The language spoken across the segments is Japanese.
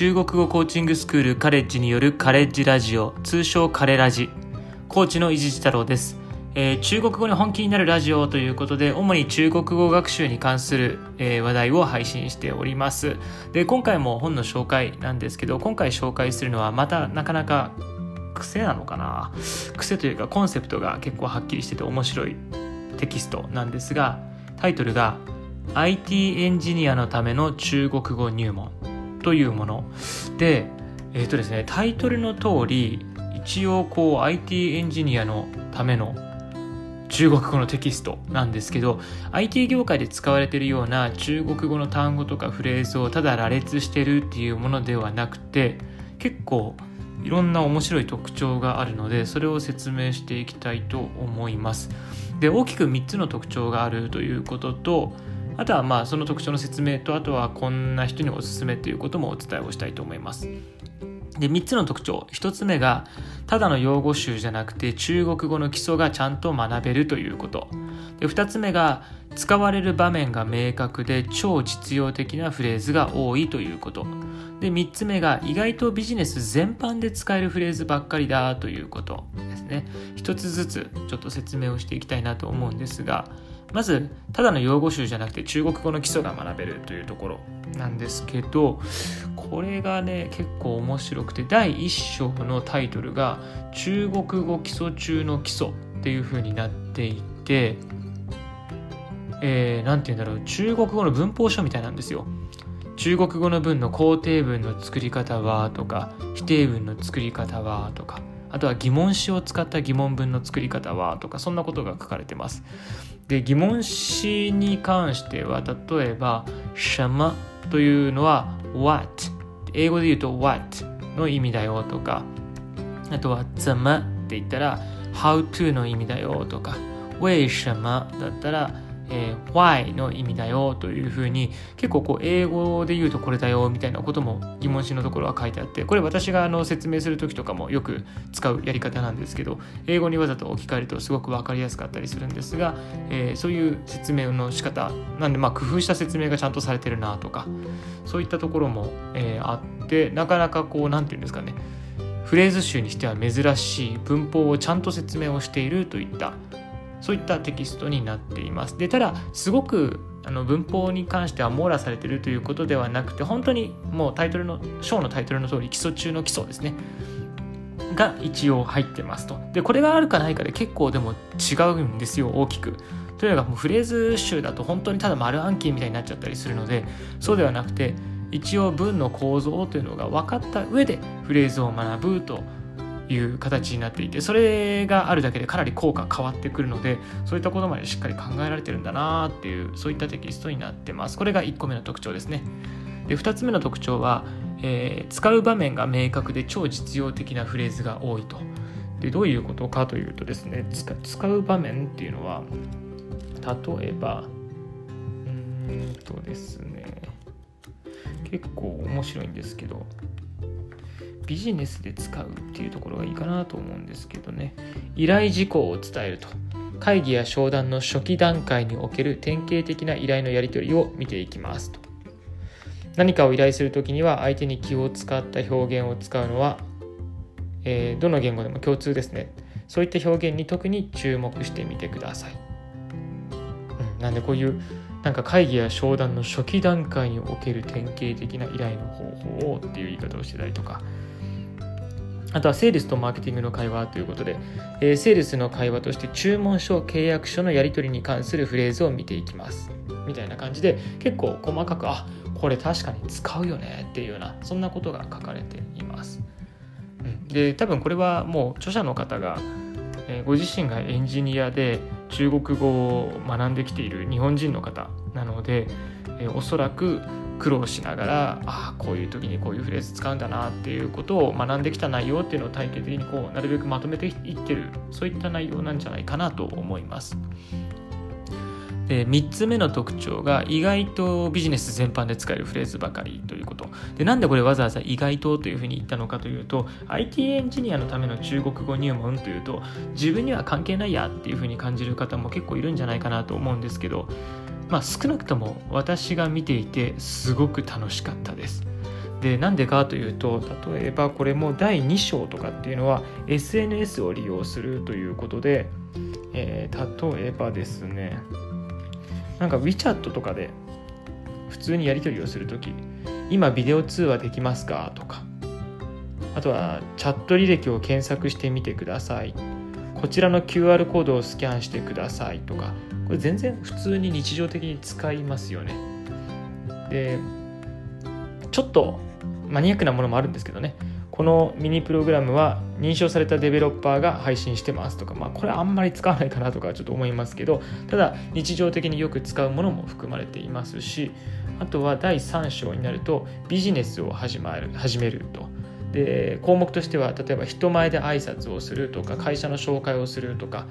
中国語コーチングスクールカレッジによるカレッジラジオ通称カレラジ。コーチの伊地知太郎です、えー中国語に本気になるラジオということで主に中国語学習に関する、えー話題を配信しております。で今回も本の紹介なんですけど今回紹介するのはまたなかなか癖なのかな？癖というかコンセプトが結構はっきりしてて面白いテキストなんですがタイトルが IT エンジニアのための中国語入門。というもの。でえっ、とですねタイトルの通り一応こう IT エンジニアのための中国語のテキストなんですけど IT 業界で使われているような中国語の単語とかフレーズをただ羅列してるっていうものではなくて結構いろんな面白い特徴があるのでそれを説明していきたいと思います。で大きく3つの特徴があるということとあとはまあその特徴の説明とあとはこんな人におすすめということもお伝えをしたいと思います。で3つの特徴。1つ目がただの用語集じゃなくて中国語の基礎がちゃんと学べるということ。で2つ目が使われる場面が明確で超実用的なフレーズが多いということ。で3つ目が意外とビジネス全般で使えるフレーズばっかりだということですね。一つずつちょっと説明をしていきたいなと思うんですがまずただの用語集じゃなくて中国語の基礎が学べるというところなんですけどこれがね結構面白くて第1章のタイトルが「中国語基礎中の基礎」っていう風になっていてえー、なんて言うんだろう中国語の文法書みたいなんですよ。中国語の文の肯定文の作り方はとか否定文の作り方はとかあとは疑問詞を使った疑問文の作り方はとかそんなことが書かれてます。で疑問詞に関しては例えば「什么」というのは「what」英語で言うと「what」の意味だよとかあとは「怎么」って言ったら「how to」の意味だよとか「为什么」だったら「えー why の意味だよというふうに結構こう英語で言うとこれだよみたいなことも疑問詞のところは書いてあってこれ私があの説明する時とかもよく使うやり方なんですけど英語にわざと置き換えるとすごく分かりやすかったりするんですが、えーそういう説明の仕方なんでまあ工夫した説明がちゃんとされてるなとかそういったところも、えーあってなかなかこう何て言うんですかねフレーズ集にしては珍しい文法をちゃんと説明をしているといったそういったテキストになっています。でただすごくあの文法に関しては網羅されてるということではなくて本当にもうタイトルの章のタイトルの通り基礎中の基礎ですねが一応入ってますと。でこれがあるかないかで結構でも違うんですよ大きく。というのがもうフレーズ集だと本当にただ丸暗記みたいになっちゃったりするのでそうではなくて一応文の構造というのが分かった上でフレーズを学ぶという形になっていてそれがあるだけでかなり効果変わってくるのでそういったことまでしっかり考えられてるんだなっていうそういったテキストになってます。これが1個目の特徴ですね。で2つ目の特徴は、えー使う場面が明確で超実用的なフレーズが多いと。でどういうことかというとですね使使う場面っていうのは例えばうんとですね結構面白いんですけどビジネスで使うっていうところがいいかなと思うんですけどね。依頼事項を伝えると会議や商談の初期段階における典型的な依頼のやり取りを見ていきますと。何かを依頼するときには相手に気を使った表現を使うのは、えーどの言語でも共通ですね。そういった表現に特に注目してみてください、うん、なんでこういうなんか会議や商談の初期段階における典型的な依頼の方法をっていう言い方をしてたりとか。あとはセールスとマーケティングの会話ということで、えーセールスの会話として注文書、契約書のやり取りに関するフレーズを見ていきます。みたいな感じで結構細かく、あこれ確かに使うよねっていうような、そんなことが書かれています。うん、で、多分これはもう著者の方が、えーご自身がエンジニアで中国語を学んできている日本人の方なので、えーおそらく苦労しながらああこういう時にこういうフレーズ使うんだなっていうことを学んできた内容っていうのを体系的にこうなるべくまとめていってるそういった内容なんじゃないかなと思います。で3つ目の特徴が意外とビジネス全般で使えるフレーズばかりということでなんでこれわざわざ意外とというふうに言ったのかというと IT エンジニアのための中国語入門というと自分には関係ないやっていうふうに感じる方も結構いるんじゃないかなと思うんですけどまあ少なくとも私が見ていてすごく楽しかったです。でなんでかというと例えばこれも第2章とかっていうのは SNS を利用するということで、えー、例えばですねなんか WeChat とかで普通にやり取りをするとき今ビデオ通話できますかとかあとはチャット履歴を検索してみてください。こちらの QR コードをスキャンしてくださいとかこれ全然普通に日常的に使いますよね。でちょっとマニアックなものもあるんですけどね。このミニプログラムは認証されたデベロッパーが配信してますとか、まあ、これあんまり使わないかなとかちょっと思いますけどただ日常的によく使うものも含まれていますしあとは第3章になるとビジネスを始まる始めると。で項目としては例えば人前で挨拶をするとか会社の紹介をするとか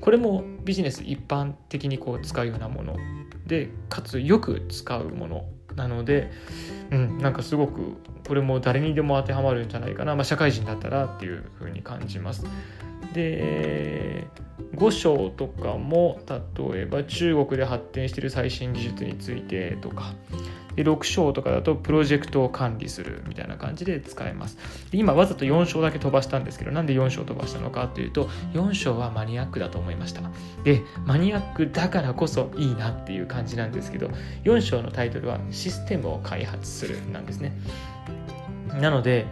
これもビジネス一般的にこう使うようなものでかつよく使うものなので、うん、なんかすごくこれも誰にでも当てはまるんじゃないかな、まあ、社会人だったらっていうふうに感じます。で5章とかも例えば中国で発展している最新技術についてとかで6章とかだとプロジェクトを管理するみたいな感じで使えます。で今わざと4章だけ飛ばしたんですけどなんで4章飛ばしたのかというと4章はマニアックだと思いました。でマニアックだからこそいいなっていう感じなんですけど4章のタイトルはシステムを開発するなんですね。なので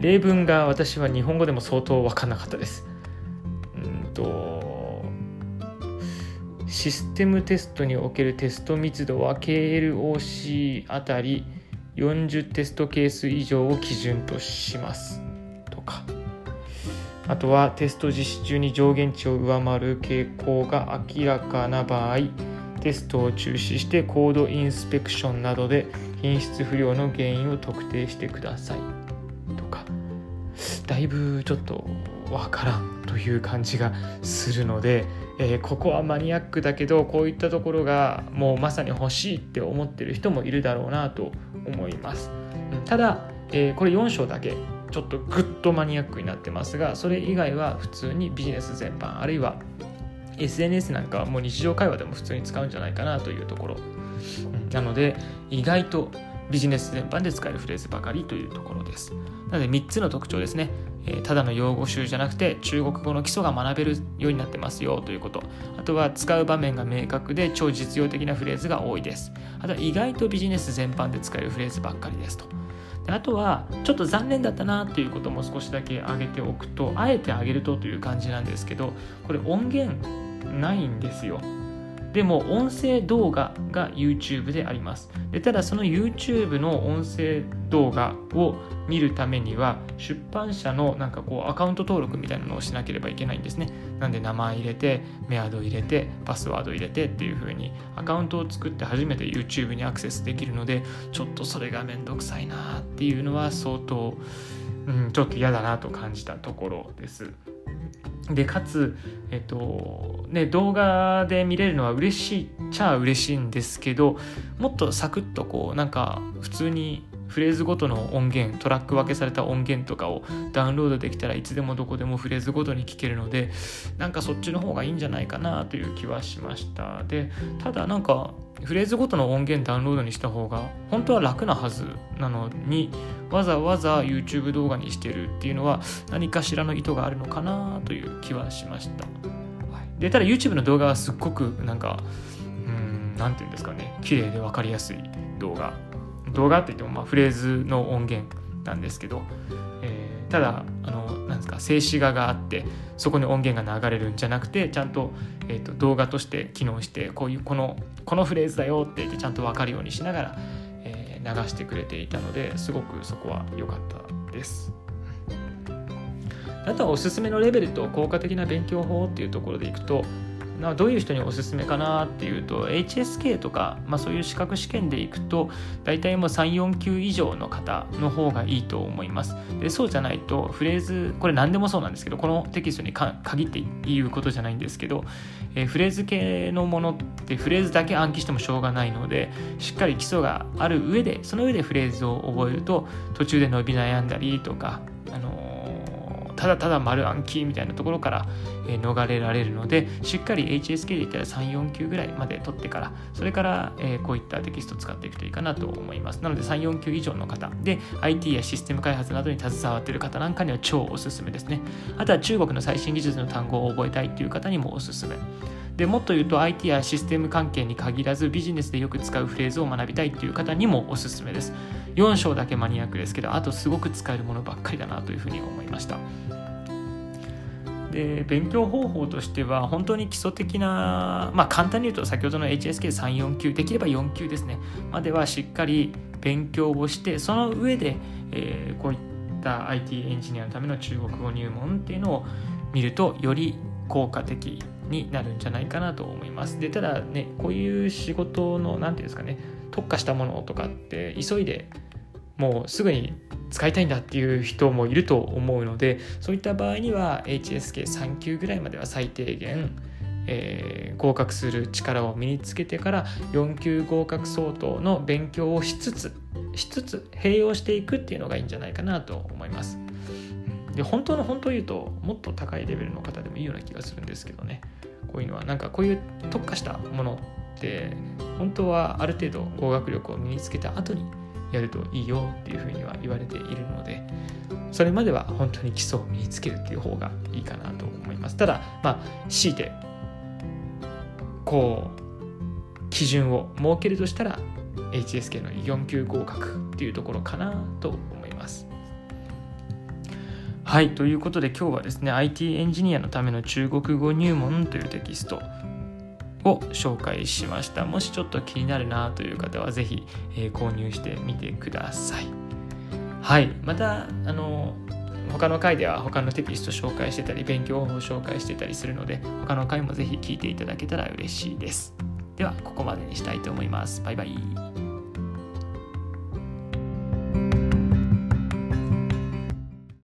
例文が私は日本語でも相当分かんなかったです。うんとシステムテストにおけるテスト密度は KLOC あたり40テストケース以上を基準とします。とか。あとはテスト実施中に上限値を上回る傾向が明らかな場合テストを中止してコードインスペクションなどで品質不良の原因を特定してください。とか。だいぶちょっとわからんという感じがするのでえー、ここはマニアックだけどこういったところがもうまさに欲しいって思ってる人もいるだろうなと思います。ただ、えー、これ4章だけちょっとグッとマニアックになってますがそれ以外は普通にビジネス全般あるいは SNS なんかはもう日常会話でも普通に使うんじゃないかなというところ。なので意外とビジネス全般で使えるフレーズばかりというところです。なので3つの特徴ですね。えただの用語集じゃなくて中国語の基礎が学べるようになってますよということ。あとは使う場面が明確で超実用的なフレーズが多いです。あとは意外とビジネス全般で使えるフレーズばっかりですと。であとはちょっと残念だったなということも少しだけ挙げておくとあえて挙げるとという感じなんですけどこれ音源ないんですよ。でも音声動画が YouTube であります。でただその YouTube の音声動画を見るためには出版社のなんかこうアカウント登録みたいなのをしなければいけないんですね。なんで名前入れてメアド入れてパスワード入れてっていう風にアカウントを作って初めて YouTube にアクセスできるのでちょっとそれがめんどくさいなっていうのは相当、うん、ちょっと嫌だなと感じたところです。でかつ、えっとね、動画で見れるのは嬉しいっちゃ嬉しいんですけどもっとサクッとこうなんか普通にフレーズごとの音源トラック分けされた音源とかをダウンロードできたらいつでもどこでもフレーズごとに聴けるのでなんかそっちの方がいいんじゃないかなという気はしましたでただなんかフレーズごとの音源ダウンロードにした方が本当は楽なはずなのにわざわざ YouTube 動画にしてるっていうのは何かしらの意図があるのかなという気はしました。でただ YouTube の動画はすっごくなんかうん何て言うんですかね綺麗で分かりやすい動画動画って言ってもまあフレーズの音源なんですけど、えー、ただあのなんですか静止画があってそこに音源が流れるんじゃなくてちゃんと,、えーと、動画として機能してこういうこのこのフレーズだよって言ってちゃんと分かるようにしながら、えー、流してくれていたのですごくそこは良かったです。あとはおすすめのレベルと効果的な勉強法っていうところでいくとなどういう人におすすめかなっていうと HSK とか、まあ、そういう資格試験でいくと大体もう34級以上の方の方がいいと思います。でそうじゃないとフレーズこれ何でもそうなんですけどこのテキストに限って言うことじゃないんですけど、え、フレーズ系のものってフレーズだけ暗記してもしょうがないのでしっかり基礎がある上でその上でフレーズを覚えると途中で伸び悩んだりとかただただ丸暗記みたいなところから、え、逃れられるのでしっかり HSK で言ったら34級ぐらいまで取ってからそれから、え、こういったテキストを使っていくといいかなと思います。なので34級以上の方で IT やシステム開発などに携わっている方なんかには超おすすめですね。あとは中国の最新技術の単語を覚えたいっていう方にもおすすめ。でもっと言うと IT やシステム関係に限らずビジネスでよく使うフレーズを学びたいっていう方にもおすすめです。4章だけマニアックですけどあとすごく使えるものばっかりだなというふうに思いました。で勉強方法としては本当に基礎的なまあ簡単に言うと先ほどの HSK34 級できれば4級ですね。まではしっかり勉強をしてその上で、えー、こういった IT エンジニアのための中国語入門っていうのを見るとより効果的になるんじゃないかなと思います。でただねこういう仕事の何て言うんですかね特化したものとかって急いでもうすぐに使いたいんだっていう人もいると思うのでそういった場合には HSK3 級ぐらいまでは最低限、えー、合格する力を身につけてから4級合格相当の勉強をしつつしつつ併用していくっていうのがいいんじゃないかなと思います。で本当の本当を言うともっと高いレベルの方でもいいような気がするんですけどね。こういうのはなんかこういう特化したものって本当はある程度語学力を身につけた後にやるといいよっていうふうには言われているのでそれまでは本当に基礎を身につけるっていう方がいいかなと思います。ただまあ強いてこう基準を設けるとしたら HSK の4級合格っていうところかなと思はいということで今日はですね IT エンジニアのための中国語入門というテキストを紹介しました。もしちょっと気になるなという方は是非、え、購入してみてください。はいまたあの他の回では他のテキスト紹介してたり勉強法を紹介してたりするので他の回も是非聞いていただけたら嬉しいです。ではここまでにしたいと思います。バイバイ。